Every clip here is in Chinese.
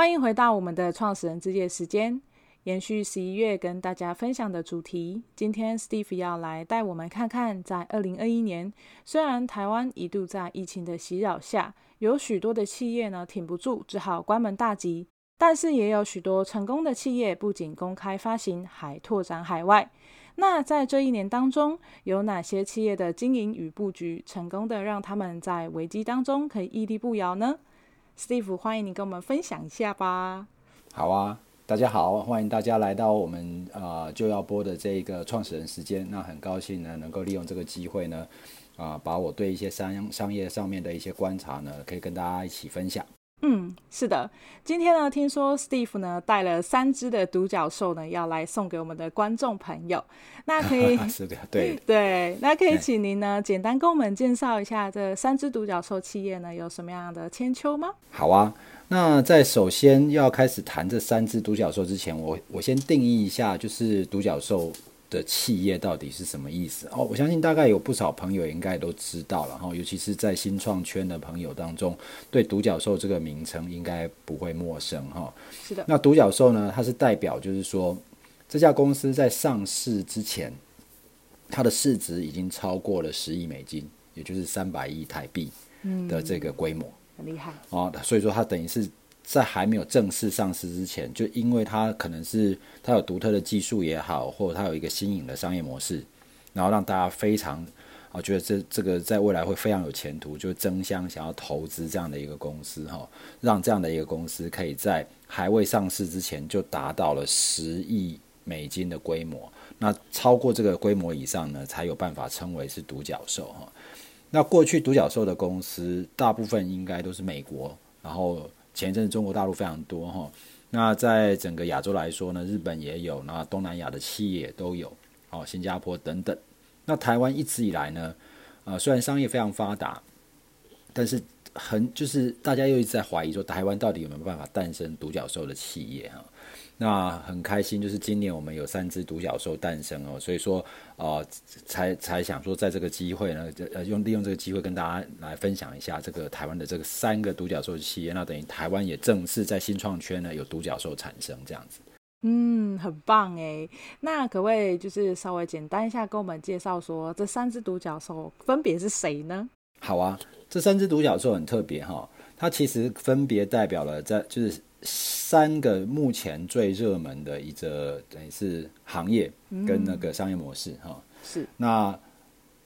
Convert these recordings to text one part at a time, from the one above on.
欢迎回到我们的创始人之夜时间，延续十一月跟大家分享的主题。今天 Steve 要来带我们看看，在二零二一年，虽然台湾一度在疫情的袭扰下，有许多的企业呢挺不住，只好关门大吉，但是也有许多成功的企业，不仅公开发行，还拓展海外。那在这一年当中，有哪些企业的经营与布局成功的让他们在危机当中可以屹立不摇呢？Steve，欢迎你跟我们分享一下吧。好啊，大家好，欢迎大家来到我们、呃、就要播的这一个创始人时间。那很高兴呢，能够利用这个机会呢，啊、呃，把我对一些商商业上面的一些观察呢，可以跟大家一起分享。嗯，是的，今天呢，听说 Steve 呢带了三只的独角兽呢，要来送给我们的观众朋友。那可以 是的，对对，那可以请您呢简单跟我们介绍一下这三只独角兽企业呢有什么样的千秋吗？好啊，那在首先要开始谈这三只独角兽之前，我我先定义一下，就是独角兽。的企业到底是什么意思？哦，我相信大概有不少朋友应该都知道了哈，尤其是在新创圈的朋友当中，对独角兽这个名称应该不会陌生哈。是的。那独角兽呢？它是代表就是说，这家公司在上市之前，它的市值已经超过了十亿美金，也就是三百亿台币的这个规模，嗯，很厉害哦。所以说，它等于是。在还没有正式上市之前，就因为它可能是它有独特的技术也好，或者它有一个新颖的商业模式，然后让大家非常啊觉得这这个在未来会非常有前途，就争相想要投资这样的一个公司哈，让这样的一个公司可以在还未上市之前就达到了十亿美金的规模，那超过这个规模以上呢，才有办法称为是独角兽哈。那过去独角兽的公司大部分应该都是美国，然后。前一阵子中国大陆非常多哈，那在整个亚洲来说呢，日本也有，那东南亚的企业都有，哦，新加坡等等。那台湾一直以来呢，呃，虽然商业非常发达，但是很就是大家又一直在怀疑说，台湾到底有没有办法诞生独角兽的企业哈？那很开心，就是今年我们有三只独角兽诞生哦，所以说呃，才才想说在这个机会呢，呃，用利用这个机会跟大家来分享一下这个台湾的这个三个独角兽企业，那等于台湾也正式在新创圈呢有独角兽产生这样子。嗯，很棒哎，那可不可以就是稍微简单一下跟我们介绍说这三只独角兽分别是谁呢？好啊，这三只独角兽很特别哈，它其实分别代表了在就是。三个目前最热门的一个等于是行业跟那个商业模式哈、嗯，是那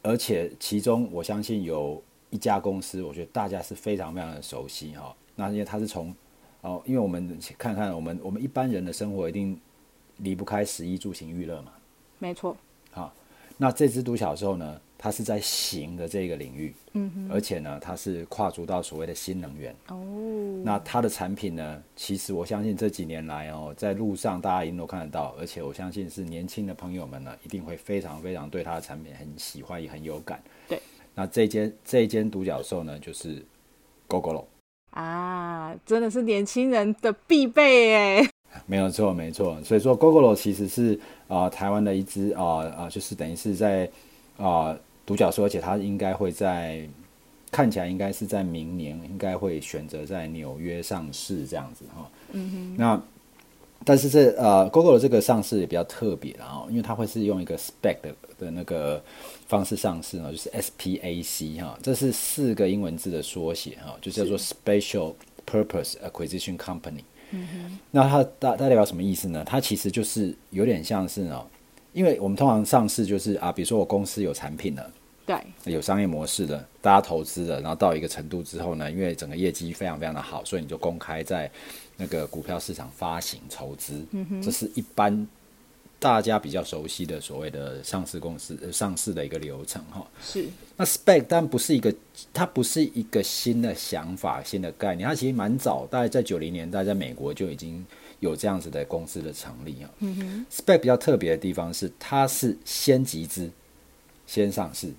而且其中我相信有一家公司，我觉得大家是非常非常的熟悉哈。那因为它是从哦，因为我们看看我们我们一般人的生活一定离不开食衣住行娱乐嘛，没错。好，那这只独角兽呢？它是在行的这个领域，嗯哼，而且呢，它是跨足到所谓的新能源哦。那它的产品呢，其实我相信这几年来哦，在路上大家一定都看得到，而且我相信是年轻的朋友们呢，一定会非常非常对它的产品很喜欢，也很有感。对，那这间这间独角兽呢，就是 Gogoro 啊，真的是年轻人的必备哎。没有错，没错。所以说 Gogoro 其实是啊、呃，台湾的一只啊啊，就是等于是在啊。呃独角兽，而且它应该会在看起来应该是在明年应该会选择在纽约上市这样子哈。嗯哼。那但是这呃，Gogoro 的这个上市也比较特别然后，因为它会是用一个 SPAC 的的那个方式上市呢，就是 SPAC 哈，这是四个英文字的缩写哈，就叫做 Special Purpose Acquisition Company。嗯哼。那它大代表什么意思呢？它其实就是有点像是呢。因为我们通常上市就是啊，比如说我公司有产品了，对，有商业模式的，大家投资的，然后到一个程度之后呢，因为整个业绩非常非常的好，所以你就公开在那个股票市场发行筹资，这是一般大家比较熟悉的所谓的上市公司上市的一个流程哈。是，那 spec 但不是一个，它不是一个新的想法、新的概念，它其实蛮早，大概在九零年代在美国就已经。有这样子的公司的成立啊、，spec 比较特别的地方是，它是先集资，先上市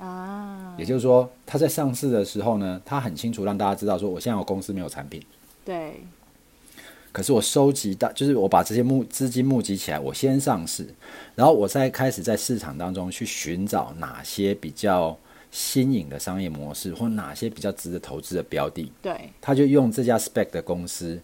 啊，也就是说，他在上市的时候呢，他很清楚让大家知道说，我现在我公司没有产品，对，可是我收集到，就是我把这些募资金募集起来，我先上市，然后我再开始在市场当中去寻找哪些比较新颖的商业模式，或哪些比较值得投资的标的，对，他就用这家 spec 的公司。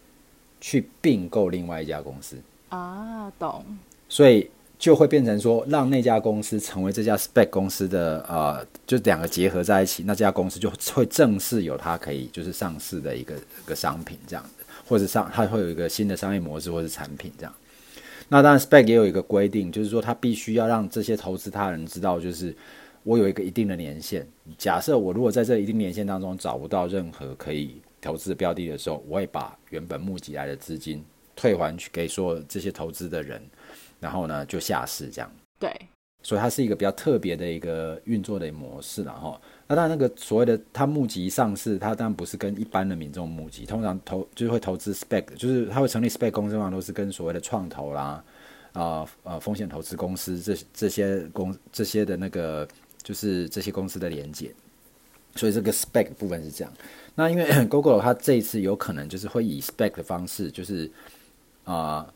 去并购另外一家公司。啊，懂。所以就会变成说，让那家公司成为这家 Spec 公司的呃，就两个结合在一起，那家公司就会正式有它可以就是上市的一个一个商品这样的，或者上它会有一个新的商业模式或者产品这样。那当然 Spec 也有一个规定，就是说它必须要让这些投资他人知道，就是我有一个一定的年限。假设我如果在这一定年限当中找不到任何可以投资的标的的时候，我会把原本募集来的资金退还去给说这些投资的人。然后呢，就下市这样。对，所以它是一个比较特别的一个运作的模式然后。那当然，那个所谓的它募集上市，它当然不是跟一般的民众募集，通常投就是会投资 spec，就是它会成立 spec 公司嘛，都是跟所谓的创投啦、啊呃风险投资公司这这些公这些的那个就是这些公司的连结。所以这个 spec 部分是这样。那因为 Gogoro 它这一次有可能就是会以 spec 的方式，就是啊。呃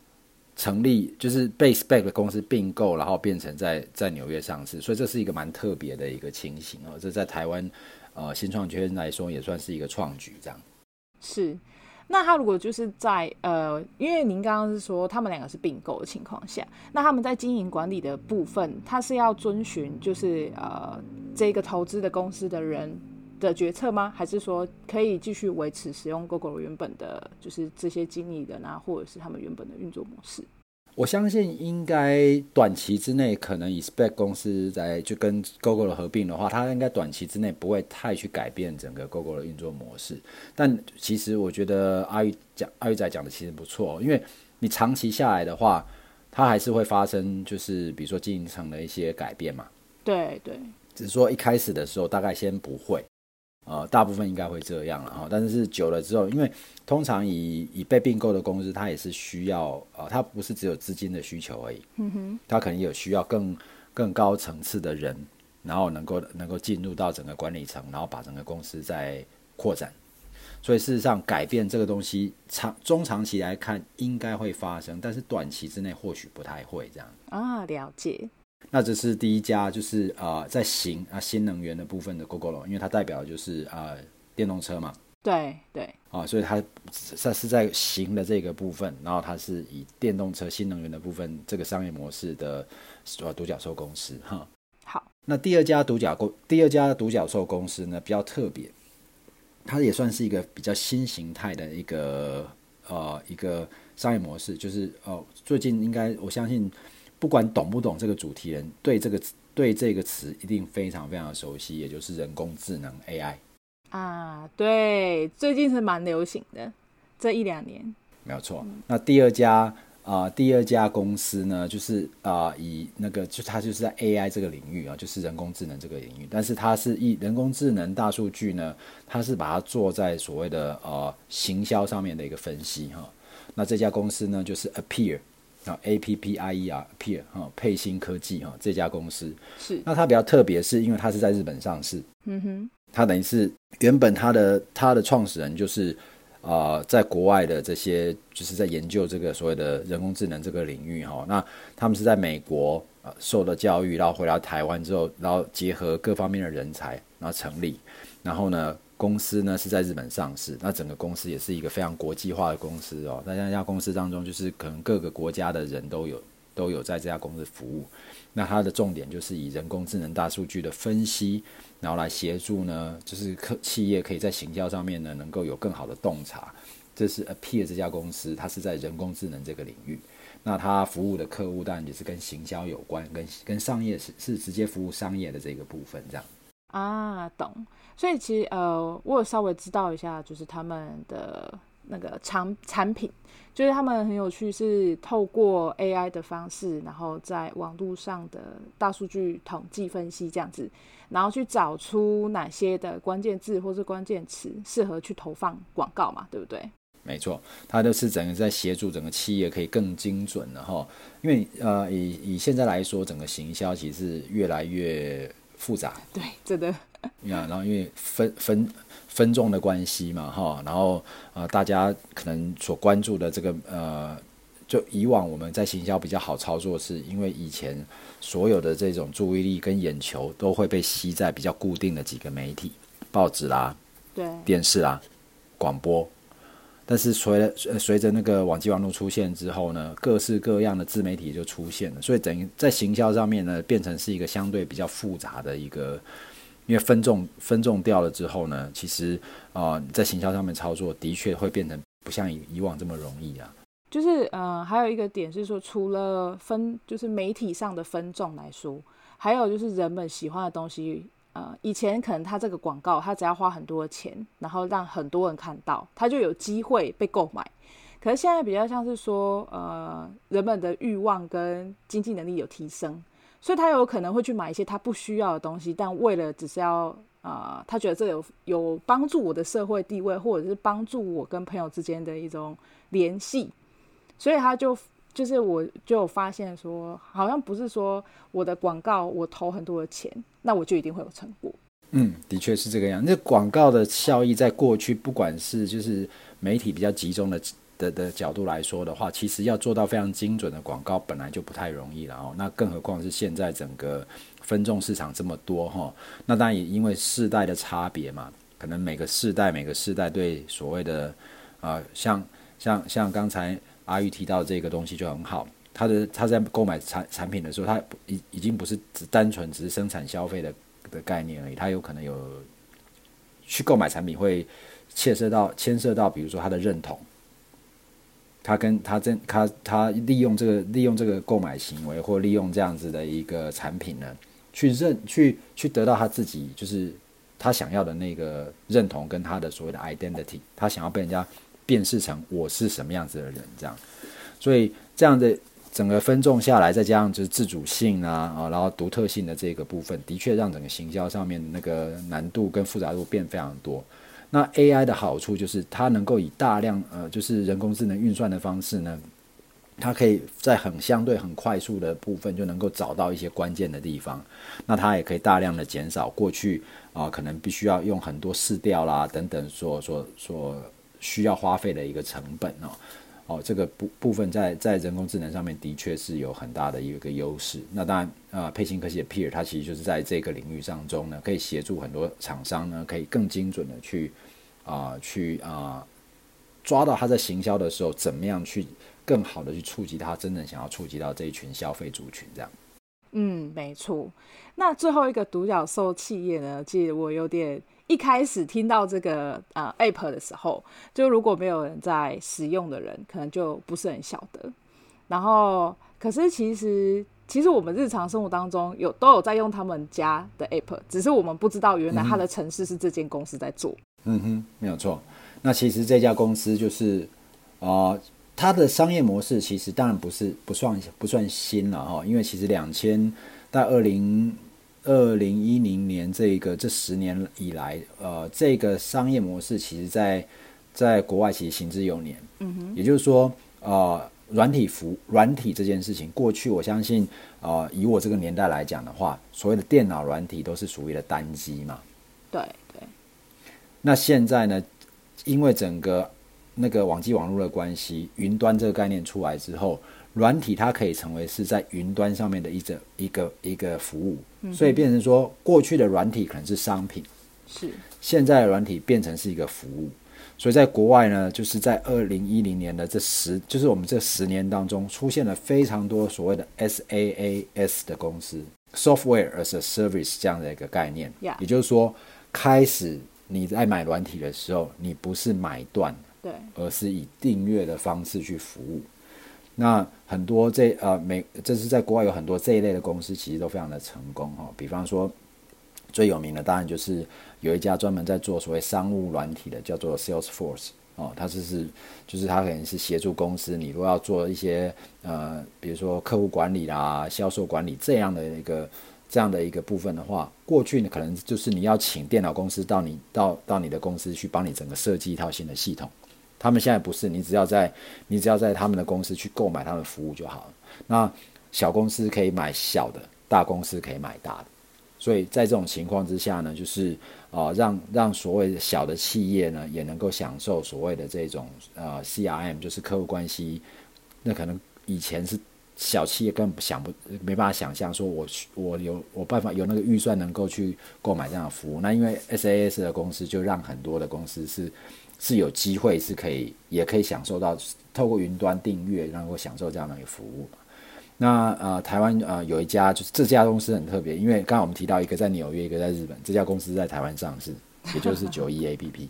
成立就是被 spec 的公司并购，然后变成在在纽约上市，所以这是一个蛮特别的一个情形哦。这在台湾呃新创圈来说也算是一个创举，这样。是，那他如果就是在呃，因为您刚刚是说他们两个是并购的情况下，那他们在经营管理的部分，他是要遵循就是呃这个投资的公司的人的决策吗？还是说可以继续维持使用 Gogoro 原本的，就是这些经理人啊，或者是他们原本的运作模式？我相信应该短期之内，可能以 Spec 公司在就跟 Google 的合并的话，它应该短期之内不会太去改变整个 Gogoro 的运作模式。但其实我觉得阿玉讲阿玉仔讲的其实不错，因为你长期下来的话，它还是会发生，就是比如说经营层的一些改变嘛。对对，只是说一开始的时候大概先不会。呃，大部分应该会这样了哈，但是久了之后，因为通常以以被并购的公司，它也是需要呃，它不是只有资金的需求而已，嗯哼，它可能有需要更更高层次的人，然后能够能够进入到整个管理层，然后把整个公司再扩展。所以事实上，改变这个东西长中长期来看应该会发生，但是短期之内或许不太会这样。啊，了解。那这是第一家，就是啊、呃，在行啊新能源的部分的 Gogoro，因为它代表的就是啊、呃、电动车嘛。对对。啊，所以它它是在行的这个部分，然后它是以电动车新能源的部分这个商业模式的呃独角兽公司哈。好，那第二家独角公第二家独角兽公司呢比较特别，它也算是一个比较新形态的一个呃一个商业模式，就是哦、呃、最近应该我相信。不管懂不懂这个主题人，对这个对这个词一定非常非常的熟悉，也就是人工智能 AI 啊，对，最近是蛮流行的，这一两年没有错。那第二家啊、呃，第二家公司呢，就是啊、呃，以那个就它就是在 AI 这个领域啊，就是人工智能这个领域，但是它是以人工智能大数据呢，它是把它做在所谓的呃行销上面的一个分析哈。那这家公司呢，就是 Appear。啊，A P P I E R，Appear 哈，沛星科技哈，这家公司是。那它比较特别，是因为它是在日本上市。嗯哼。它等于是原本它的它的创始人就是啊、呃，在国外的这些就是在研究这个所谓的人工智能这个领域哈。那他们是在美国呃受了教育，然后回到台湾之后，然后结合各方面的人才，然后成立，然后呢。公司呢是在日本上市，那整个公司也是一个非常国际化的公司哦。那这家公司当中，就是可能各个国家的人都有都有在这家公司服务。那它的重点就是以人工智能大数据的分析，然后来协助呢，就是客企业可以在行销上面呢能够有更好的洞察。这是 Appear 这家公司，它是在人工智能这个领域。那它服务的客户当然也是跟行销有关，跟跟商业是是直接服务商业的这个部分这样。啊，懂。所以其实呃，我有稍微知道一下，就是他们的那个产产品，就是他们很有趣，是透过 AI 的方式，然后在网络上的大数据统计分析这样子，然后去找出哪些的关键字或是关键词适合去投放广告嘛，对不对？没错，它就是整个在协助整个企业可以更精准的哈，因为呃，以以现在来说，整个行销其实是越来越复杂，对，真的。呀，然后因为分分分众的关系嘛，哈，然后呃，大家可能所关注的这个呃，就以往我们在行销比较好操作，是因为以前所有的这种注意力跟眼球都会被吸在比较固定的几个媒体，报纸啦，对，电视啦，广播，但是随着随着那个网际网路出现之后呢，各式各样的自媒体就出现了，所以等于在行销上面呢，变成是一个相对比较复杂的一个，因为分众分众掉了之后呢，其实啊、在行销上面操作的确会变成不像以以往这么容易啊。就是呃，还有一个点是说，除了分就是媒体上的分众来说，还有就是人们喜欢的东西。呃，以前可能他这个广告，他只要花很多的钱，然后让很多人看到，他就有机会被购买。可是现在比较像是说，呃，人们的欲望跟经济能力有提升，所以他有可能会去买一些他不需要的东西，但为了只是要，呃，他觉得这有有帮助我的社会地位，或者是帮助我跟朋友之间的一种联系，所以他就。就是我就有发现说，好像不是说我的广告我投很多的钱，那我就一定会有成果。嗯，的确是这个样。那广告的效益在过去，不管是就是媒体比较集中的的的角度来说的话，其实要做到非常精准的广告本来就不太容易了哦。那更何况是现在整个分众市场这么多哈，那当然也因为世代的差别嘛，可能每个世代每个世代对所谓的啊、像像像刚才。阿玉提到这个东西就很好，他的他在购买产产品的时候，他已已经不是只单纯只是生产消费的的概念而已，他有可能有去购买产品会牵涉到牵涉到，比如说他的认同，他跟他真他他利用这个利用这个购买行为，或利用这样子的一个产品呢，去认去去得到他自己就是他想要的那个认同跟他的所谓的 identity，他想要被人家。辨识成我是什么样子的人，这样，所以这样的整个分众下来，再加上就是自主性啊，啊，然后独特性的这个部分，的确让整个行销上面那个难度跟复杂度变非常多。那 AI 的好处就是它能够以大量呃，就是人工智能运算的方式呢，它可以在很相对很快速的部分就能够找到一些关键的地方。那它也可以大量的减少过去啊，可能必须要用很多试调啦等等所所所。需要花费的一个成本哦，哦，这个部部分在在人工智能上面的确是有很大的一个优势。那当然，呃，沛星科技的 Peer 它其实就是在这个领域当中呢，可以协助很多厂商呢，可以更精准的去啊、去啊、抓到他在行销的时候，怎么样去更好的去触及他真正想要触及到这一群消费族群这样。嗯，没错。那最后一个独角兽企业呢，其实我有点。一开始听到这个呃 App 的时候，就如果没有人在使用的人，可能就不是很晓得。然后，可是其实其实我们日常生活当中有都有在用他们家的 App，只是我们不知道原来它的程式是这间公司在做。嗯哼，没有错。那其实这家公司就是啊、呃，它的商业模式其实当然不是不算不算新了哈，因为其实两千到二零。二零一零年这个这十年以来，呃，这个商业模式其实在在国外其实行之有年。嗯哼，也就是说，呃，软体服软体这件事情，过去我相信，呃，以我这个年代来讲的话，所谓的电脑软体都是属于的单机嘛。对对。那现在呢，因为整个那个网际网络的关系，云端这个概念出来之后。软体它可以成为是在云端上面的一个一个一个服务，嗯、所以变成说，过去的软体可能是商品，是。现在的软体变成是一个服务，所以在国外呢，就是在二零一零年的这十，就是我们这十年当中，出现了非常多所谓的 SaaS 的公司，Software as a Service 这样的一个概念.也就是说，开始你在买软体的时候，你不是买断，对，而是以订阅的方式去服务。那很多这呃美，这是在国外有很多这一类的公司，其实都非常的成功哈。比方说最有名的，当然就是有一家专门在做所谓商务软体的，叫做 Salesforce 哦。它就是就是它可能是协助公司，你如果要做一些呃，比如说客户管理啦、销售管理这样的一个这样的一个部分的话，过去呢可能就是你要请电脑公司到你到到你的公司去帮你整个设计一套新的系统。他们现在不是，你只要在你只要在他们的公司去购买他们的服务就好了。那小公司可以买小的，大公司可以买大的。所以在这种情况之下呢，就是啊、呃，让让所谓的小的企业呢，也能够享受所谓的这种呃 CRM，就是客户关系。那可能以前是小企业根本想不没办法想象，说我我有我办法有那个预算能够去购买这样的服务。那因为 S A S 的公司就让很多的公司是。是有机会是可以也可以享受到透过云端订阅，然后享受这样的一个服务。那呃，台湾呃有一家就是这家公司很特别，因为刚刚我们提到一个在纽约，一个在日本，这家公司在台湾上市，也就是 九一 APP。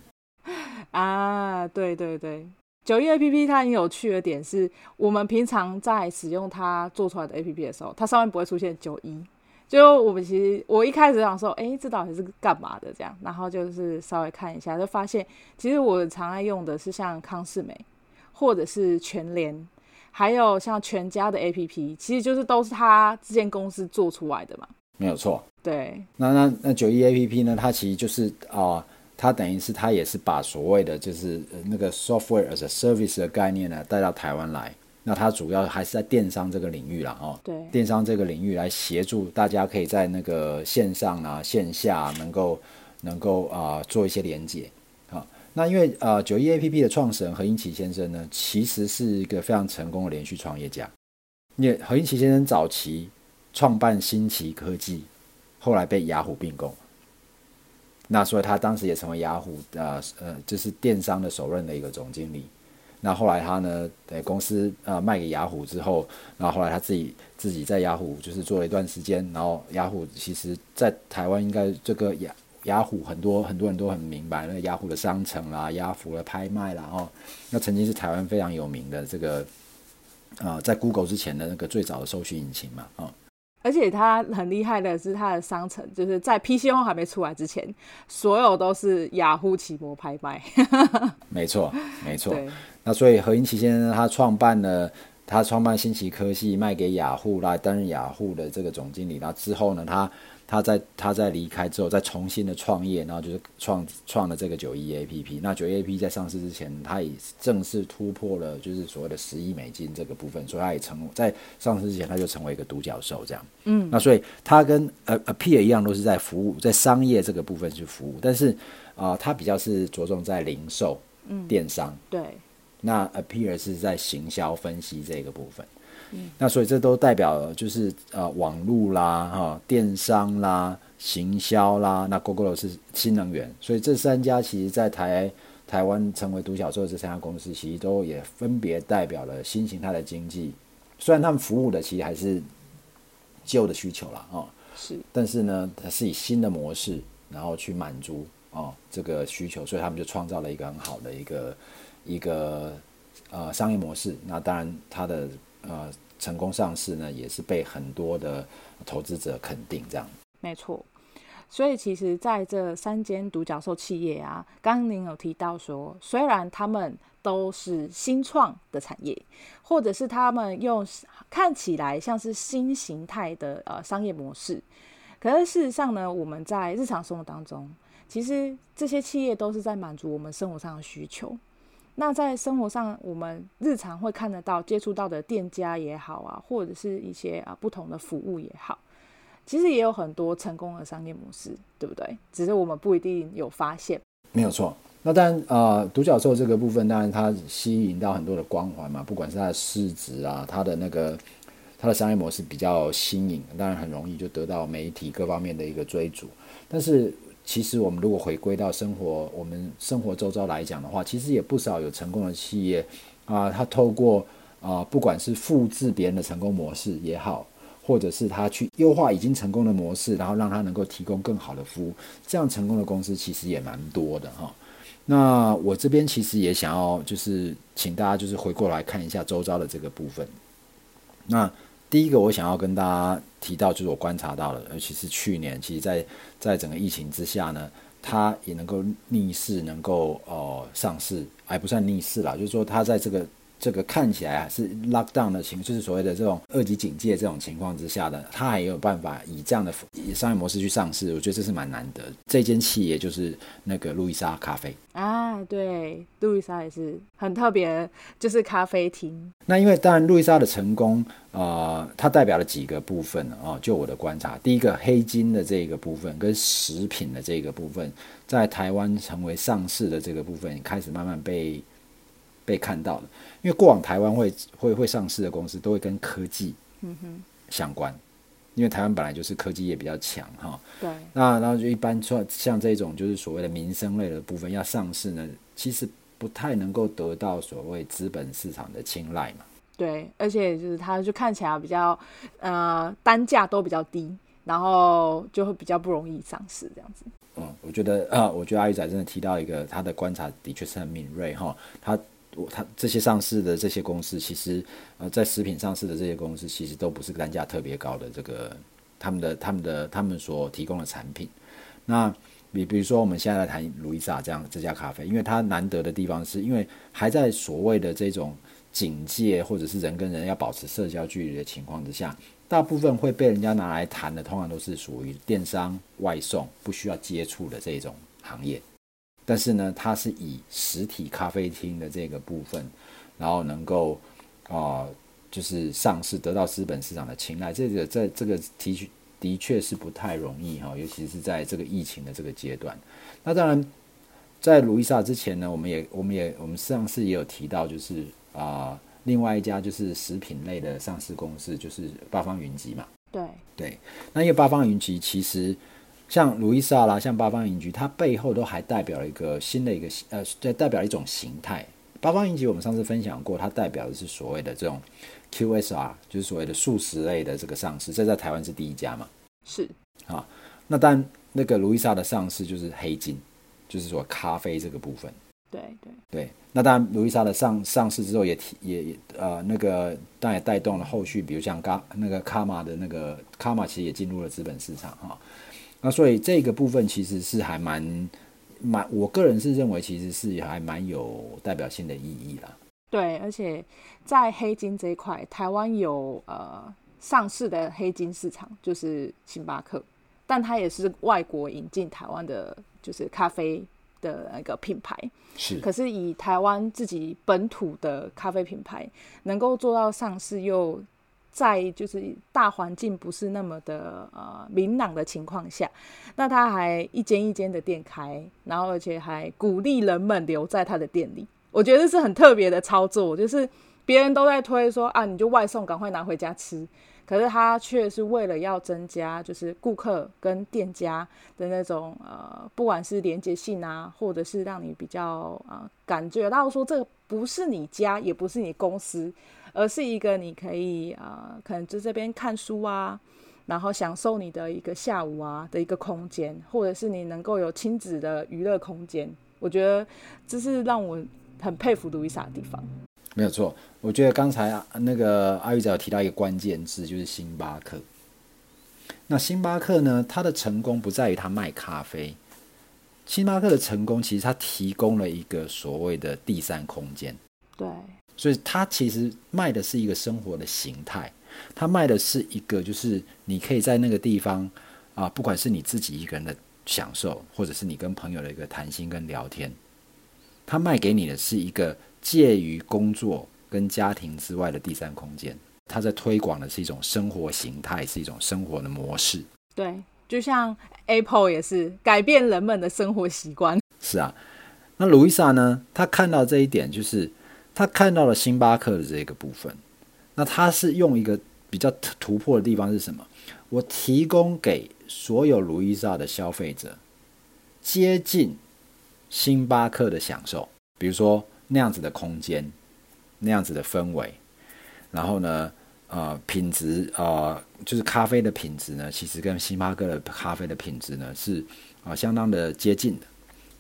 啊，对对对，九一 APP 它很有趣的点是，我们平常在使用它做出来的 APP 的时候，它上面不会出现九一。就我们其实我一开始想说，哎，这到底是干嘛的这样，然后就是稍微看一下，就发现其实我常爱用的是像康士美，或者是全联。还有像全家的 APP，其实就是都是他这间公司做出来的嘛，没有错。对，那那那九一 APP 呢？它其实就是啊、呃，它等于是它也是把所谓的就是那个 software as a service 的概念呢带到台湾来。那它主要还是在电商这个领域啦，哦，对，电商这个领域来协助大家可以在那个线上啊、线下能够能够啊、呃、做一些连接。那因为呃，九一 APP 的创始人何英奇先生呢，其实是一个非常成功的连续创业家。因为何英奇先生早期创办新奇科技，后来被雅虎并购，那所以他当时也成为雅虎呃呃，就是电商的首任的一个总经理。那后来他呢，对公司呃卖给雅虎之后，然后后来他自己自己在雅虎就是做了一段时间，然后雅虎其实在台湾应该这个雅。雅虎很多很多人都很明白，那雅虎的商城啦，雅虎的拍卖啦，哦，那曾经是台湾非常有名的这个，啊、在 Google 之前的那个最早的搜寻引擎嘛，哦，而且它很厉害的是，它的商城就是在 PC One 还没出来之前，所有都是雅虎奇摩拍卖。没错，没错。那所以何英奇先生他创办了，他创办新奇科技，卖给雅虎来担任雅虎的这个总经理。那之后呢，他。他在他在离开之后，再重新的创业，然后就是创创了这个九一 APP。那九一 APP 在上市之前，他也正式突破了就是所谓的十亿美金这个部分，所以他也成在上市之前他就成为一个独角兽这样。嗯，那所以他跟呃 Appear 一样，都是在服务在商业这个部分去服务，但是啊，他、呃、比较是着重在零售、嗯、电商。对，那 Appear 是在行销分析这个部分。那所以这都代表就是呃网络啦哈、哦、电商啦行销啦，那 Gogoro 是新能源，所以这三家其实在台台湾成为独角兽的这三家公司，其实都也分别代表了新形态的经济。虽然他们服务的其实还是旧的需求啦，哦，是，但是呢，它是以新的模式然后去满足哦这个需求，所以他们就创造了一个很好的一个一个呃商业模式。那当然它的。呃，成功上市呢，也是被很多的投资者肯定，这样。没错，所以其实在这三间独角兽企业啊，刚刚您有提到说，虽然他们都是新创的产业，或者是他们用看起来像是新形态的呃商业模式，可是事实上呢，我们在日常生活当中，其实这些企业都是在满足我们生活上的需求。那在生活上，我们日常会看得到、接触到的店家也好啊，或者是一些啊不同的服务也好，其实也有很多成功的商业模式，对不对？只是我们不一定有发现。没有错。那当然，呃，独角兽这个部分，当然它吸引到很多的光环嘛，不管是它的市值啊，它的那个它的商业模式比较新颖，当然很容易就得到媒体各方面的一个追逐，但是。其实我们如果回归到生活，我们生活周遭来讲的话，其实也不少有成功的企业啊，他透过啊，不管是复制别人的成功模式也好，或者是他去优化已经成功的模式，然后让他能够提供更好的服务，这样成功的公司其实也蛮多的哈。那我这边其实也想要就是请大家就是回过来看一下周遭的这个部分。那第一个我想要跟大家提到，就是我观察到的，尤其是去年，其实在在整个疫情之下呢，它也能够逆势，能够呃上市，还不算逆势啦，就是说它在这个。这个看起来是 lockdown 的情，就是所谓的这种二级警戒这种情况之下的，它还有办法以这样的商业模式去上市，我觉得这是蛮难得。这间企业就是那个路易莎咖啡啊，对，路易莎也是很特别，就是咖啡厅。那因为当然路易莎的成功，呃，它代表了几个部分啊、哦。就我的观察，第一个黑金的这个部分跟食品的这个部分，在台湾成为上市的这个部分，开始慢慢被。被看到的，因为过往台湾会会会上市的公司都会跟科技相关，因为台湾本来就是科技业比较强哈。对。那然后就一般说像这种就是所谓的民生类的部分要上市呢，其实不太能够得到所谓资本市场的青睐嘛。对，而且就是它就看起来比较呃单价都比较低，然后就会比较不容易上市这样子。嗯，我觉得啊，我觉得阿姨仔真的提到一个他的观察的确是很敏锐哈。他我他这些上市的这些公司，其实呃在食品上市的这些公司，其实都不是单价特别高的这个他们的他们的他们所提供的产品。那比比如说我们现在来谈路易莎这样这家咖啡，因为它难得的地方是因为还在所谓的这种。警戒或者是人跟人要保持社交距离的情况之下，大部分会被人家拿来谈的，通常都是属于电商外送不需要接触的这种行业。但是呢，它是以实体咖啡厅的这个部分，然后能够啊、呃，就是上市得到资本市场的青睐，这个在这个提取的确是不太容易哈，尤其是在这个疫情的这个阶段。那当然，在卢易莎之前呢，我们也我们也我们上次也有提到，就是。啊、呃，另外一家就是食品类的上市公司，就是八方云集嘛。对对，那因为八方云集其实像路易莎啦，像八方云集，它背后都还代表了一个新的一个呃，代代表一种形态。八方云集我们上次分享过，它代表的是所谓的这种 QSR，就是所谓的素食类的这个上市，这在台湾是第一家嘛。是啊，那但那个路易莎的上市就是黑金，就是说咖啡这个部分。对对对，那当然，路易莎的上上市之后也提也也呃那个当然也带动了后续，比如像咖那个卡玛的那个卡玛其实也进入了资本市场哈。那所以这个部分其实是还蛮蛮，我个人是认为其实是还蛮有代表性的意义啦。对，而且在黑金这一块，台湾有呃上市的黑金市场就是星巴克，但它也是外国引进台湾的，就是咖啡。的那个品牌是，可是以台湾自己本土的咖啡品牌能够做到上市，又在就是大环境不是那么的呃明朗的情况下，那他还一间一间的店开，然后而且还鼓励人们留在他的店里，我觉得是很特别的操作，就是别人都在推说啊，你就外送，赶快拿回家吃。可是他却是为了要增加，就是顾客跟店家的那种呃，不管是连接性啊，或者是让你比较呃感觉到说这个不是你家，也不是你公司，而是一个你可以呃，可能就这边看书啊，然后享受你的一个下午啊的一个空间，或者是你能够有亲子的娱乐空间。我觉得这是让我很佩服路易莎的地方。没有错，我觉得刚才啊那个阿玉仔有提到一个关键字，就是星巴克。那星巴克呢，它的成功不在于它卖咖啡，星巴克的成功其实它提供了一个所谓的第三空间。对，所以它其实卖的是一个生活的形态，它卖的是一个就是你可以在那个地方啊，不管是你自己一个人的享受，或者是你跟朋友的一个谈心跟聊天，它卖给你的是一个。介于工作跟家庭之外的第三空间，它在推广的是一种生活形态，是一种生活的模式。对，就像 Apple 也是改变人们的生活习惯。是啊，那路易莎呢？她看到这一点，就是他看到了星巴克的这个部分。那他是用一个比较突破的地方是什么？我提供给所有路易莎的消费者接近星巴克的享受，比如说。那样子的空间，那样子的氛围，然后呢，呃，品质，呃，就是咖啡的品质呢，其实跟星巴克的咖啡的品质呢是啊、相当的接近的，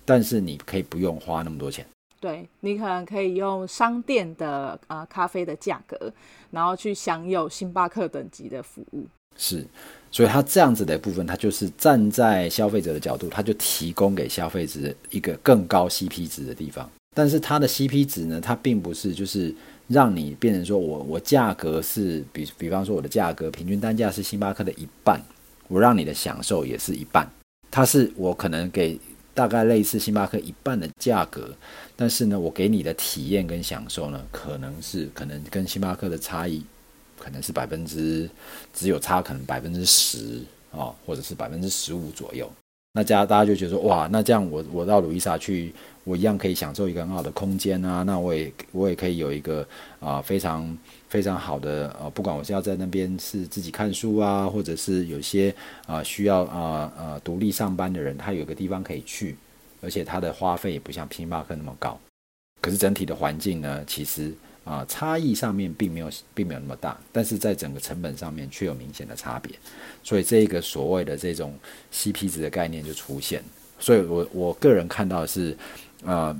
但是你可以不用花那么多钱。对，你可能可以用商店的啊、呃、咖啡的价格，然后去享有星巴克等级的服务。是，所以它这样子的部分，它就是站在消费者的角度，它就提供给消费者一个更高 CP 值的地方。但是它的 CP 值呢，它并不是就是让你变成说我我价格是比比方说我的价格平均单价是星巴克的一半，我让你的享受也是一半。它是我可能给大概类似星巴克一半的价格，但是呢，我给你的体验跟享受呢，可能是可能跟星巴克的差异可能是百分之只有差可能百分之十啊，或者是百分之十五左右。那家大家就觉得说哇，那这样我我到路易莎去。我一样可以享受一个很好的空间啊，那我也我也可以有一个啊、非常非常好的呃，不管我是要在那边是自己看书啊，或者是有些啊、需要啊呃独立上班的人，他有个地方可以去，而且它的花费也不像星巴克那么高。可是整体的环境呢，其实啊、差异上面并没有并没有那么大，但是在整个成本上面却有明显的差别，所以这一个所谓的这种 CP 值的概念就出现。所以我我个人看到的是，呃，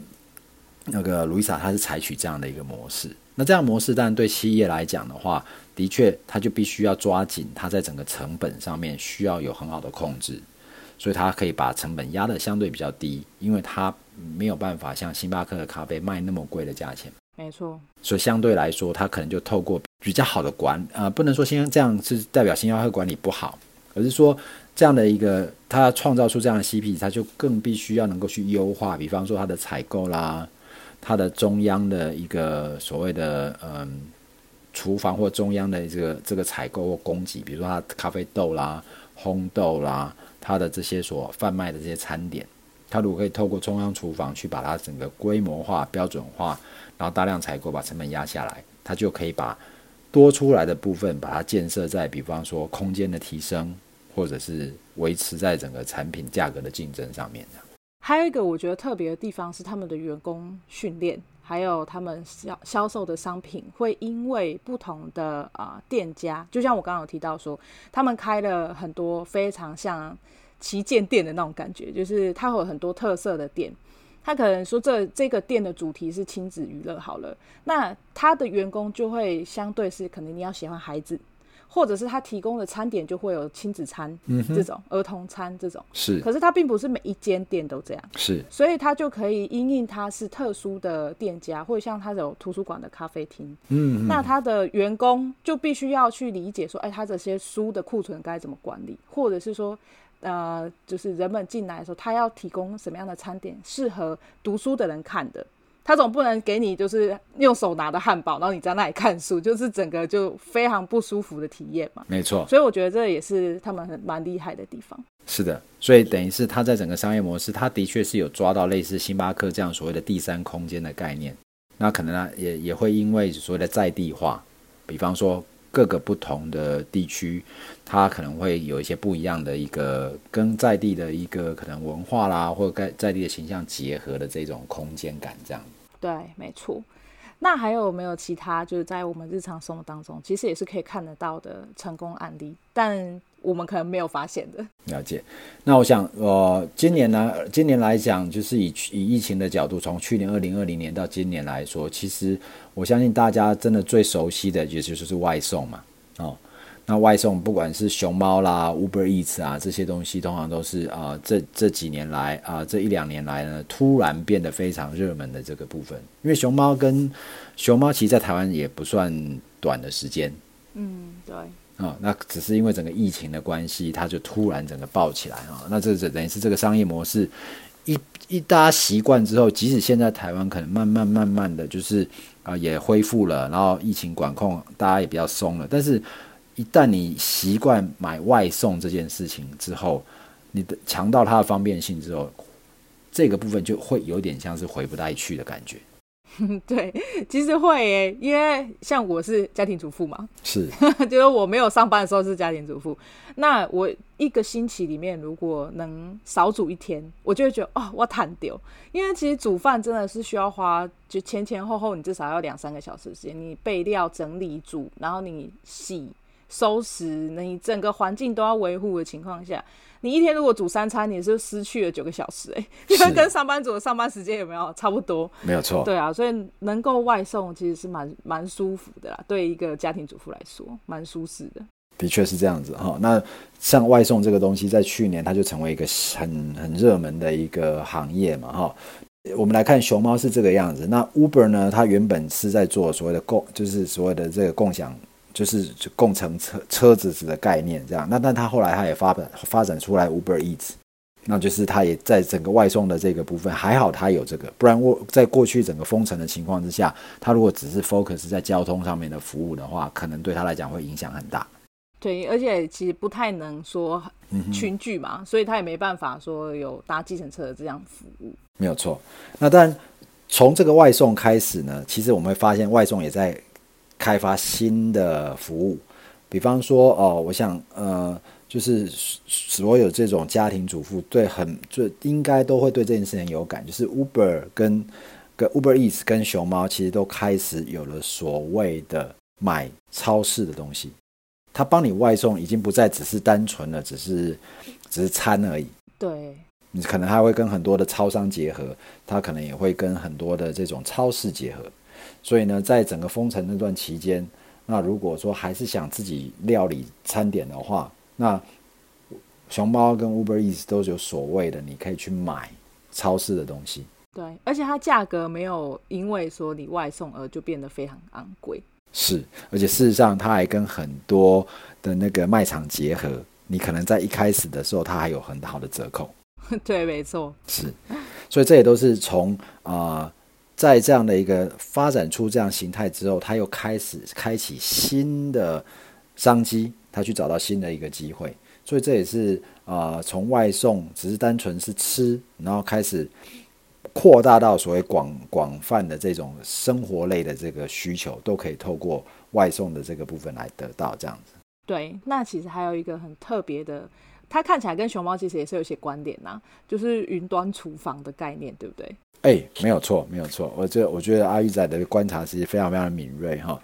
那个 Louisa 它是采取这样的一个模式。那这样模式当然对企业来讲的话，的确他就必须要抓紧他在整个成本上面需要有很好的控制，所以它可以把成本压得相对比较低，因为它没有办法像星巴克的咖啡卖那么贵的价钱。没错。所以相对来说，它可能就透过比较好的管，呃，不能说先这样是代表星巴克管理不好，而是说。这样的一个，它创造出这样的 CP，它就更必须要能够去优化，比方说它的采购啦，它的中央的一个所谓的嗯厨房或中央的这个这个采购或供给，比如说它咖啡豆啦、烘豆啦，它的这些所贩卖的这些餐点，它如果可以透过中央厨房去把它整个规模化、标准化，然后大量采购，把成本压下来，它就可以把多出来的部分把它建设在，比方说空间的提升。或者是维持在整个产品价格的竞争上面。还有一个我觉得特别的地方是他们的员工训练，还有他们销销售的商品会因为不同的啊、店家，就像我刚刚有提到说，他们开了很多非常像旗舰店的那种感觉，就是他会有很多特色的店。他可能说这这个店的主题是亲子娱乐好了，那他的员工就会相对是可能你要喜欢孩子。或者是他提供的餐点就会有亲子餐，嗯，这种儿童餐这种。是，可是他并不是每一间店都这样，是，所以他就可以因应他是特殊的店家，或者像他有图书馆的咖啡厅，嗯，那他的员工就必须要去理解说，哎，他这些书的库存该怎么管理，或者是说，呃，就是人们进来的时候，他要提供什么样的餐点适合读书的人看的。他总不能给你就是用手拿的汉堡，然后你在那里看书，就是整个就非常不舒服的体验嘛。没错，所以我觉得这也是他们很蛮厉害的地方。是的，所以等于是他在整个商业模式，他的确是有抓到类似星巴克这样所谓的第三空间的概念。那可能呢，也也会因为所谓的在地化，比方说。各个不同的地区，它可能会有一些不一样的一个跟在地的一个可能文化啦，或者在在地的形象结合的这种空间感，这样。对，没错。那还有没有其他就是在我们日常生活当中，其实也是可以看得到的成功案例，但我们可能没有发现的。了解。那我想，呃，今年呢，今年来讲，就是以以疫情的角度，从去年二零二零年到今年来说，其实我相信大家真的最熟悉的，也就是外送嘛，哦。那外送不管是熊猫啦、Uber Eats 啊这些东西，通常都是啊、呃、这这几年来啊、呃、这一两年来呢，突然变得非常热门的这个部分。因为熊猫跟熊猫其实，在台湾也不算短的时间。嗯，对。啊、哦，那只是因为整个疫情的关系，它就突然整个爆起来啊、哦。那这这等于是这个商业模式一一大家习惯之后，即使现在台湾可能慢慢慢慢的就是啊、呃、也恢复了，然后疫情管控大家也比较松了，但是。一旦你习惯买外送这件事情之后，你的强到它的方便性之后，这个部分就会有点像是回不带去的感觉。对，其实会耶，因为像我是家庭主妇嘛，是，就是我没有上班的时候是家庭主妇，那我一个星期里面如果能少煮一天，我就会觉得哦，我坦丢，因为其实煮饭真的是需要花，就前前后后你至少要两三个小时的时间，你备料、整理、煮，然后你洗。收拾，你整个环境都要维护的情况下，你一天如果煮三餐，你是失去了九个小时，哎，因为跟上班族的上班时间有没有差不多？没有错。对啊，所以能够外送其实是蛮蛮舒服的啦，对一个家庭主妇来说，蛮舒适的。的确是这样子哈。那像外送这个东西，在去年它就成为一个很很热门的一个行业嘛哈。我们来看熊猫是这个样子，那 Uber 呢，它原本是在做所谓的共，就是所谓的这个共享。就是共乘车车子的概念这样，那但他后来他也发展发展出来 Uber Eats，那就是他也在整个外送的这个部分，还好他有这个，不然我在过去整个封城的情况之下，他如果只是 focus 在交通上面的服务的话，可能对他来讲会影响很大。对，而且其实不太能说群聚嘛，嗯、所以他也没办法说有搭计程车的这样服务。没有错。那但从这个外送开始呢，其实我们会发现外送也在。开发新的服务，比方说哦，我想呃，就是所有这种家庭主妇对很就应该都会对这件事情有感，就是 Uber 跟跟 Uber Eats 跟熊猫其实都开始有了所谓的买超市的东西，他帮你外送已经不再只是单纯的只是只是餐而已。对，你可能还会跟很多的超商结合，他可能也会跟很多的这种超市结合。所以呢，在整个封城那段期间，那如果说还是想自己料理餐点的话，那熊猫跟 Uber Eats 都有所谓的，你可以去买超市的东西。对，而且它价格没有因为说你外送而就变得非常昂贵。是，而且事实上，它还跟很多的那个卖场结合，你可能在一开始的时候，它还有很好的折扣。对，没错。是，所以这也都是从啊。呃在这样的一个发展出这样形态之后，他又开始开启新的商机，他去找到新的一个机会，所以这也是啊，从外送只是单纯是吃，然后开始扩大到所谓广广泛的这种生活类的这个需求，都可以透过外送的这个部分来得到这样子。对，那其实还有一个很特别的，它看起来跟熊猫其实也是有些关联呐，就是云端厨房的概念，对不对？哎，没有错，没有错。我这我觉得阿玉仔的观察其实非常非常敏锐哈。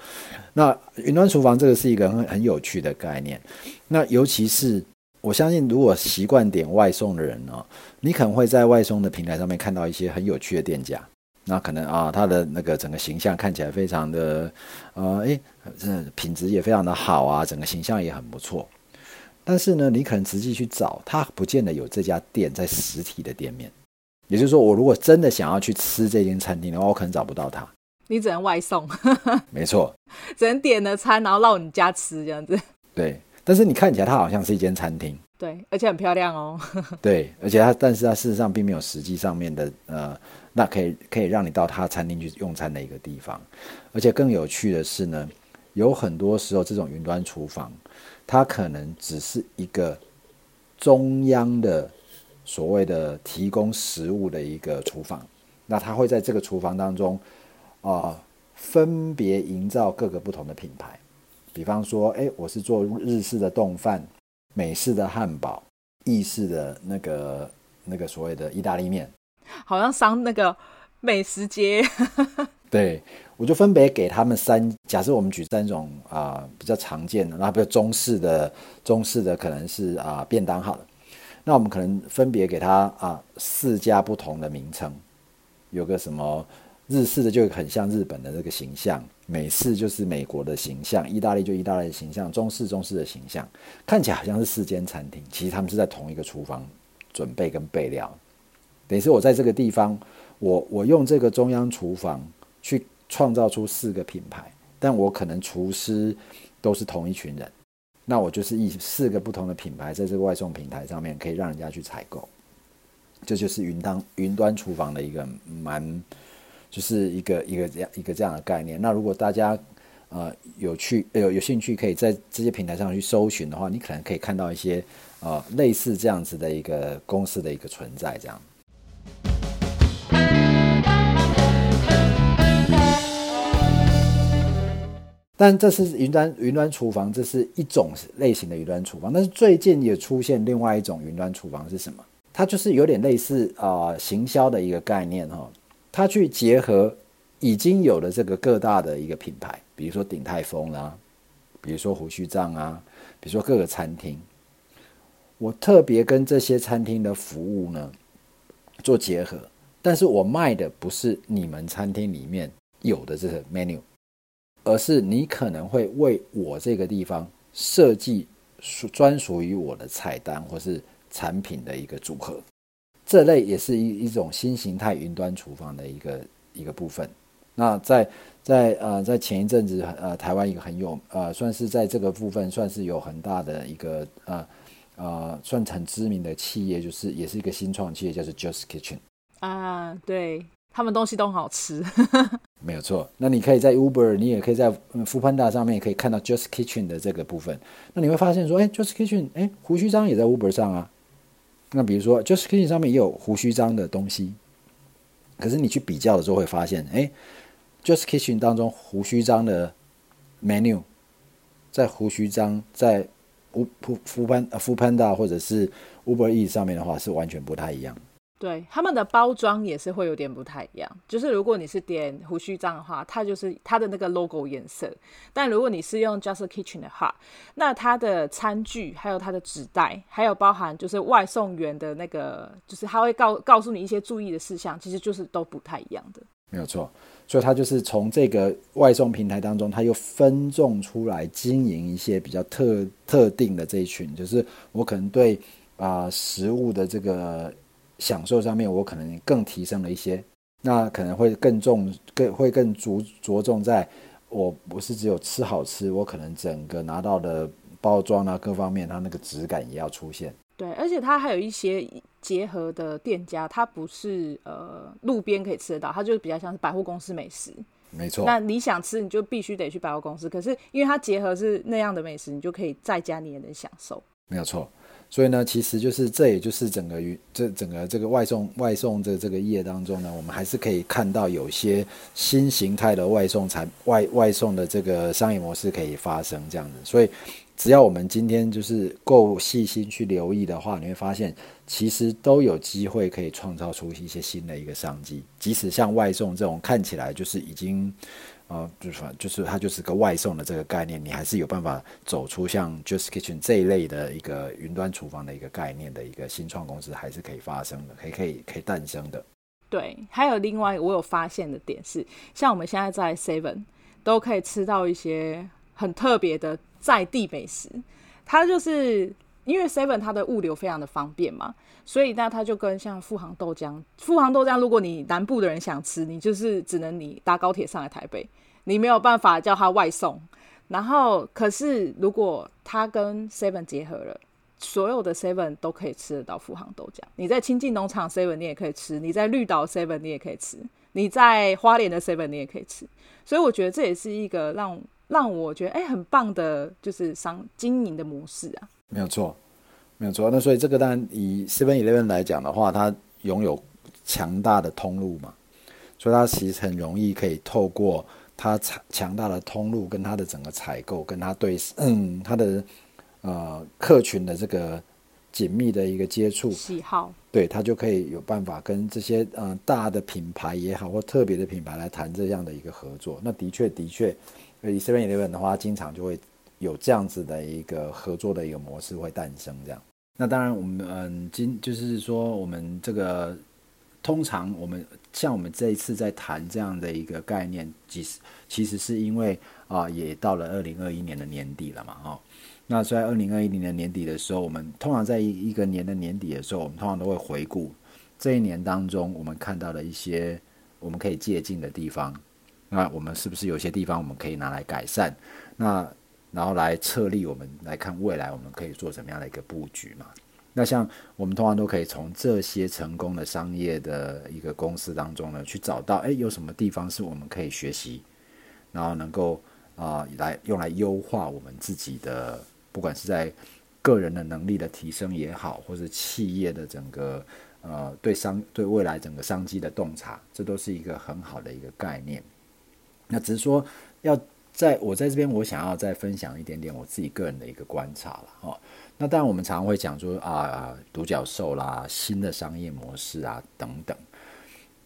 那云端厨房这个是一个很很有趣的概念。那尤其是我相信，如果习惯点外送的人呢，你可能会在外送的平台上面看到一些很有趣的店家。那可能啊，他的那个整个形象看起来非常的呃，哎，这品质也非常的好啊，整个形象也很不错。但是呢，你可能实际去找，他不见得有这家店在实体的店面。也就是说，我如果真的想要去吃这间餐厅的话，我可能找不到它。你只能外送。没错，只能点了餐，然后到你家吃这样子。对，但是你看起来它好像是一间餐厅。对，而且很漂亮哦。对，而且它，但是它事实上并没有实际上面的呃，那可以可以让你到它餐厅去用餐的一个地方。而且更有趣的是呢，有很多时候这种云端厨房，它可能只是一个中央的。所谓的提供食物的一个厨房，那他会在这个厨房当中，啊、呃，分别营造各个不同的品牌，比方说，哎，我是做日式的冻饭、美式的汉堡、意式的那个那个所谓的意大利面，好像上那个美食街。对，我就分别给他们三，假设我们举三种啊、呃、比较常见的，那比如中式的，中式的可能是啊、呃、便当好了。那我们可能分别给他啊四家不同的名称，有个什么日式的就很像日本的这个形象，美式就是美国的形象，意大利就意大利的形象，中式中式的形象，看起来好像是四间餐厅，其实他们是在同一个厨房准备跟备料。等于是我在这个地方，我我用这个中央厨房去创造出四个品牌，但我可能厨师都是同一群人。那我就是以四个不同的品牌在这个外送平台上面可以让人家去采购，这就是云端云端厨房的一个蛮，就是一个一个这样一个这样的概念。那如果大家呃有去有有兴趣，可以在这些平台上去搜寻的话，你可能可以看到一些呃类似这样子的一个公司的一个存在，这样。但这是云端云端厨房，这是一种类型的云端厨房。但是最近也出现另外一种云端厨房是什么？它就是有点类似啊、行销的一个概念哈。它去结合已经有的这个各大的一个品牌，比如说鼎泰丰啊，比如说胡须张啊，比如说各个餐厅。我特别跟这些餐厅的服务呢做结合，但是我卖的不是你们餐厅里面有的这个 menu。而是你可能会为我这个地方设计属专属于我的菜单或是产品的一个组合，这类也是一一种新形态云端厨房的一个一个部分。那在在呃在前一阵子呃台湾一个很有呃算是在这个部分算是有很大的一个呃呃算很知名的企业，就是也是一个新创企业，叫做 Just Kitchen 啊，对。他们东西都很好吃，没有错。那你可以在 Uber，你也可以在 Foodpanda 上面也可以看到 Just Kitchen 的这个部分。那你会发现说，哎，Just Kitchen，哎，胡须章也在 Uber 上啊。那比如说 Just Kitchen 上面也有胡须章的东西，可是你去比较的时候会发现，哎，Just Kitchen 当中胡须章的 menu，在胡须章在 Foodpanda 或者是 Uber E 上面的话是完全不太一样。对，他们的包装也是会有点不太一样。就是如果你是点胡须章的话，它就是它的那个 logo 颜色；但如果你是用 Just Kitchen 的话，那它的餐具还有它的纸袋，还有包含就是外送员的那个，就是他会告告诉你一些注意的事项，其实就是都不太一样的。没有错，所以它就是从这个外送平台当中，它又分众出来经营一些比较特特定的这一群，就是我可能对啊、食物的这个。享受上面，我可能更提升了一些，那可能会更重，更会更着着重在，我不是只有吃好吃，我可能整个拿到的包装啊各方面，它那个质感也要出现。对，而且它还有一些结合的店家，它不是呃路边可以吃得到，它就是比较像是百货公司美食。没错。那你想吃，你就必须得去百货公司，可是因为它结合是那样的美食，你就可以在家你也能享受。没有错。所以呢，其实就是这也就是整个与这整个这个外送外送的这个业当中呢，我们还是可以看到有些新形态的外送产外外送的这个商业模式可以发生这样子。所以，只要我们今天就是够细心去留意的话，你会发现其实都有机会可以创造出一些新的一个商机。即使像外送这种看起来就是已经。啊，就是就是它就是个外送的这个概念，你还是有办法走出像 Just Kitchen 这一类的一个云端厨房的一个概念的一个新创公司，还是可以发生的，可以可以可以诞生的。对，还有另外我有发现的点是，像我们现在在 Seven 都可以吃到一些很特别的在地美食，它就是。因为 Seven 它的物流非常的方便嘛，所以那它就跟像富航豆浆，富航豆浆，如果你南部的人想吃，你就是只能你搭高铁上来台北，你没有办法叫它外送。然后，可是如果它跟 Seven 结合了，所有的 Seven 都可以吃得到富航豆浆。你在清境农场 Seven 你也可以吃，你在绿岛 Seven 你也可以吃，你在花莲的 Seven 你也可以吃。所以我觉得这也是一个让让我觉得哎、很棒的，就是商经营的模式啊。没有错，没有错。那所以这个当然以 Seven Eleven 来讲的话，它拥有强大的通路嘛，所以它其实很容易可以透过它强强大的通路跟它的整个采购，跟它对嗯它的呃客群的这个紧密的一个接触喜好，对它就可以有办法跟这些呃大的品牌也好或特别的品牌来谈这样的一个合作。那的确的确，以 Seven Eleven 的话，经常就会。有这样子的一个合作的一个模式会诞生，这样。那当然，我们嗯，今就是说，我们这个通常我们像我们这一次在谈这样的一个概念，其实其实是因为啊，也到了二零二一年的年底了嘛，哦。那在二零二一年的年底的时候，我们通常在一一个年的年底的时候，我们通常都会回顾这一年当中我们看到的一些我们可以借鉴的地方。那我们是不是有些地方我们可以拿来改善？那然后来测立，我们来看未来我们可以做什么样的一个布局嘛？那像我们通常都可以从这些成功的商业的一个公司当中呢，去找到，诶，有什么地方是我们可以学习，然后能够啊、来用来优化我们自己的，不管是在个人的能力的提升也好，或是企业的整个呃对商对未来整个商机的洞察，这都是一个很好的一个概念。那只是说要。在我在这边，我想要再分享一点点我自己个人的一个观察了哈。那当然，我们常常会讲说啊，独角兽啦，新的商业模式啊等等。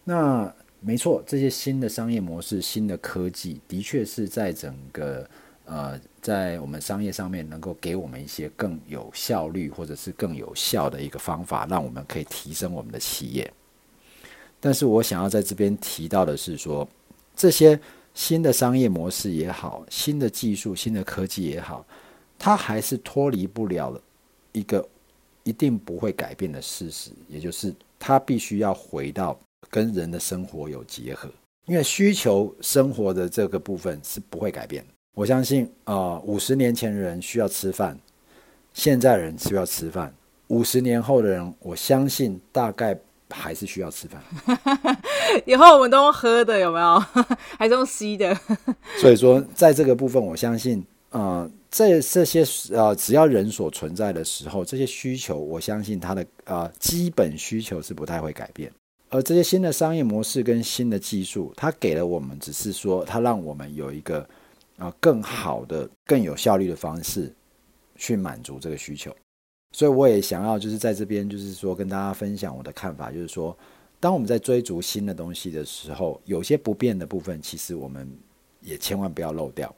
那没错，这些新的商业模式、新的科技，的确是在整个呃，在我们商业上面能够给我们一些更有效率或者是更有效的一个方法，让我们可以提升我们的企业。但是我想要在这边提到的是说，这些。新的商业模式也好，新的技术、新的科技也好，它还是脱离不了一个一定不会改变的事实，也就是它必须要回到跟人的生活有结合。因为需求生活的这个部分是不会改变。我相信啊，五十年前人需要吃饭，现在人需要吃饭，五十年后的人，我相信大概。还是需要吃饭，以后我们都用喝的，有没有？还是用吸的？所以说，在这个部分，我相信，呃，这这些呃，只要人所存在的时候，这些需求，我相信它的呃基本需求是不太会改变。而这些新的商业模式跟新的技术，它给了我们，只是说，它让我们有一个啊、呃、更好的、更有效率的方式去满足这个需求。所以我也想要就是在这边就是说跟大家分享我的看法，就是说，当我们在追逐新的东西的时候，有些不变的部分，其实我们也千万不要漏掉，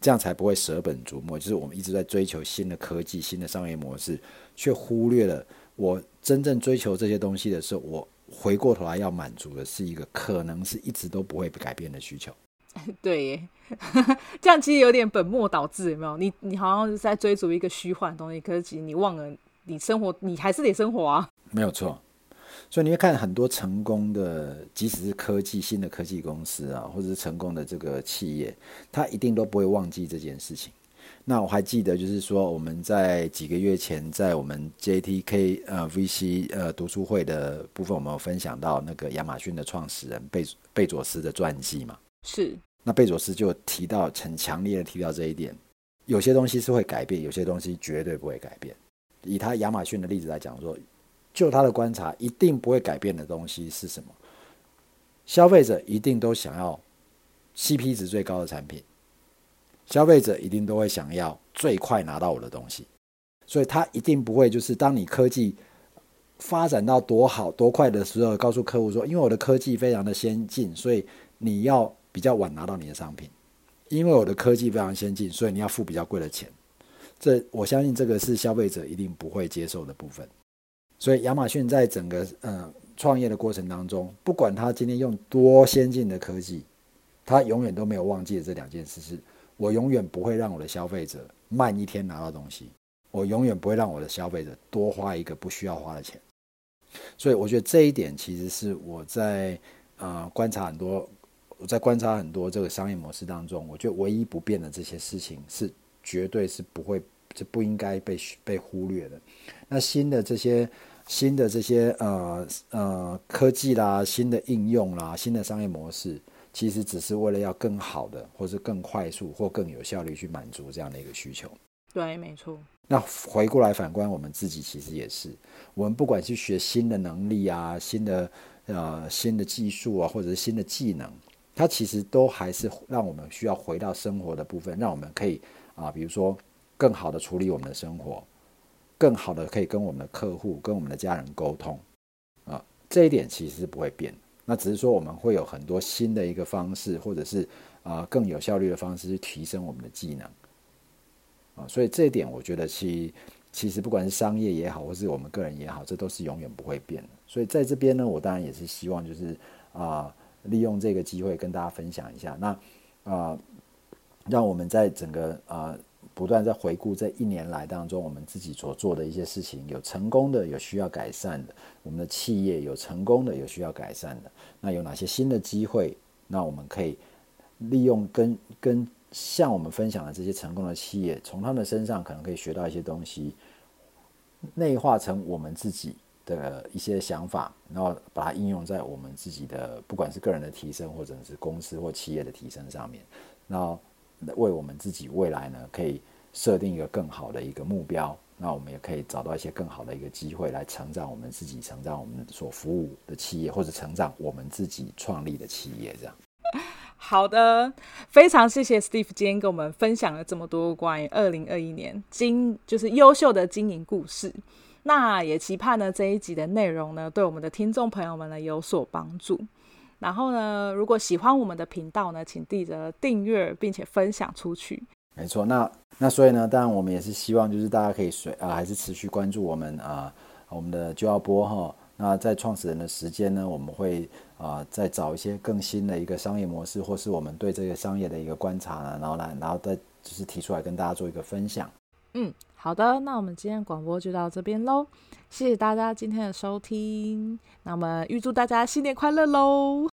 这样才不会舍本逐末。就是我们一直在追求新的科技、新的商业模式，却忽略了我真正追求这些东西的时候，我回过头来要满足的是一个可能是一直都不会改变的需求。对耶，这样其实有点本末倒置，有没有？你你好像是在追逐一个虚幻的东西，可是其实你忘了，你生活你还是得生活啊。没有错，所以你会看很多成功的，即使是科技新的科技公司啊，或者是成功的这个企业，他一定都不会忘记这件事情。那我还记得，就是说我们在几个月前，在我们 JTK 呃 VC 呃读书会的部分，我们有分享到那个亚马逊的创始人贝贝佐斯的传记嘛。是，那贝佐斯就提到很强烈的提到这一点，有些东西是会改变，有些东西绝对不会改变。以他亚马逊的例子来讲说，就他的观察，一定不会改变的东西是什么？消费者一定都想要 CP 值最高的产品，消费者一定都会想要最快拿到我的东西，所以他一定不会就是当你科技发展到多好多快的时候，告诉客户说，因为我的科技非常的先进，所以。你要比较晚拿到你的商品，因为我的科技非常先进，所以你要付比较贵的钱。这我相信这个是消费者一定不会接受的部分。所以亚马逊在整个呃创业的过程当中，不管他今天用多先进的科技，他永远都没有忘记的这两件事是：我永远不会让我的消费者慢一天拿到东西，我永远不会让我的消费者多花一个不需要花的钱。所以我觉得这一点其实是我在呃观察很多。我在观察很多这个商业模式当中，我觉得唯一不变的这些事情是绝对是不会，是不应该被被忽略的。那新的这些新的这些呃呃科技啦、新的应用啦、新的商业模式，其实只是为了要更好的，或是更快速或更有效率去满足这样的一个需求。对，没错。那回过来反观我们自己，其实也是，我们不管是学新的能力啊、新的呃新的技术啊，或者是新的技能。它其实都还是让我们需要回到生活的部分，让我们可以啊，比如说更好的处理我们的生活，更好的可以跟我们的客户、跟我们的家人沟通啊，这一点其实是不会变。那只是说我们会有很多新的一个方式，或者是啊更有效率的方式去提升我们的技能啊。所以这一点我觉得其其实不管是商业也好，或是我们个人也好，这都是永远不会变的。所以在这边呢，我当然也是希望就是啊。利用这个机会跟大家分享一下，那啊、让我们在整个啊、不断在回顾这一年来当中，我们自己所做的一些事情，有成功的，有需要改善的；我们的企业有成功的，有需要改善的。那有哪些新的机会？那我们可以利用跟跟向我们分享的这些成功的企业，从他们身上可能可以学到一些东西，内化成我们自己的一些想法，然后把它应用在我们自己的，不管是个人的提升，或者是公司或企业的提升上面，然后为我们自己未来呢，可以设定一个更好的一个目标，那我们也可以找到一些更好的一个机会来成长我们自己，成长我们所服务的企业，或者成长我们自己创立的企业，这样。好的，非常谢谢 Steve 今天跟我们分享了这么多关于二零二一年经就是优秀的经营故事。那也期盼呢，这一集的内容呢，对我们的听众朋友们呢有所帮助。然后呢，如果喜欢我们的频道呢，请记得订阅并且分享出去。没错，那那所以呢，当然我们也是希望就是大家可以随啊，还是持续关注我们啊，我们的就要播哈。那在创始人的时间呢，我们会啊再找一些更新的一个商业模式，或是我们对这个商业的一个观察呢，然后来，然后再就是提出来跟大家做一个分享。嗯。好的，那我们今天广播就到这边喽，谢谢大家今天的收听，那我们预祝大家新年快乐喽！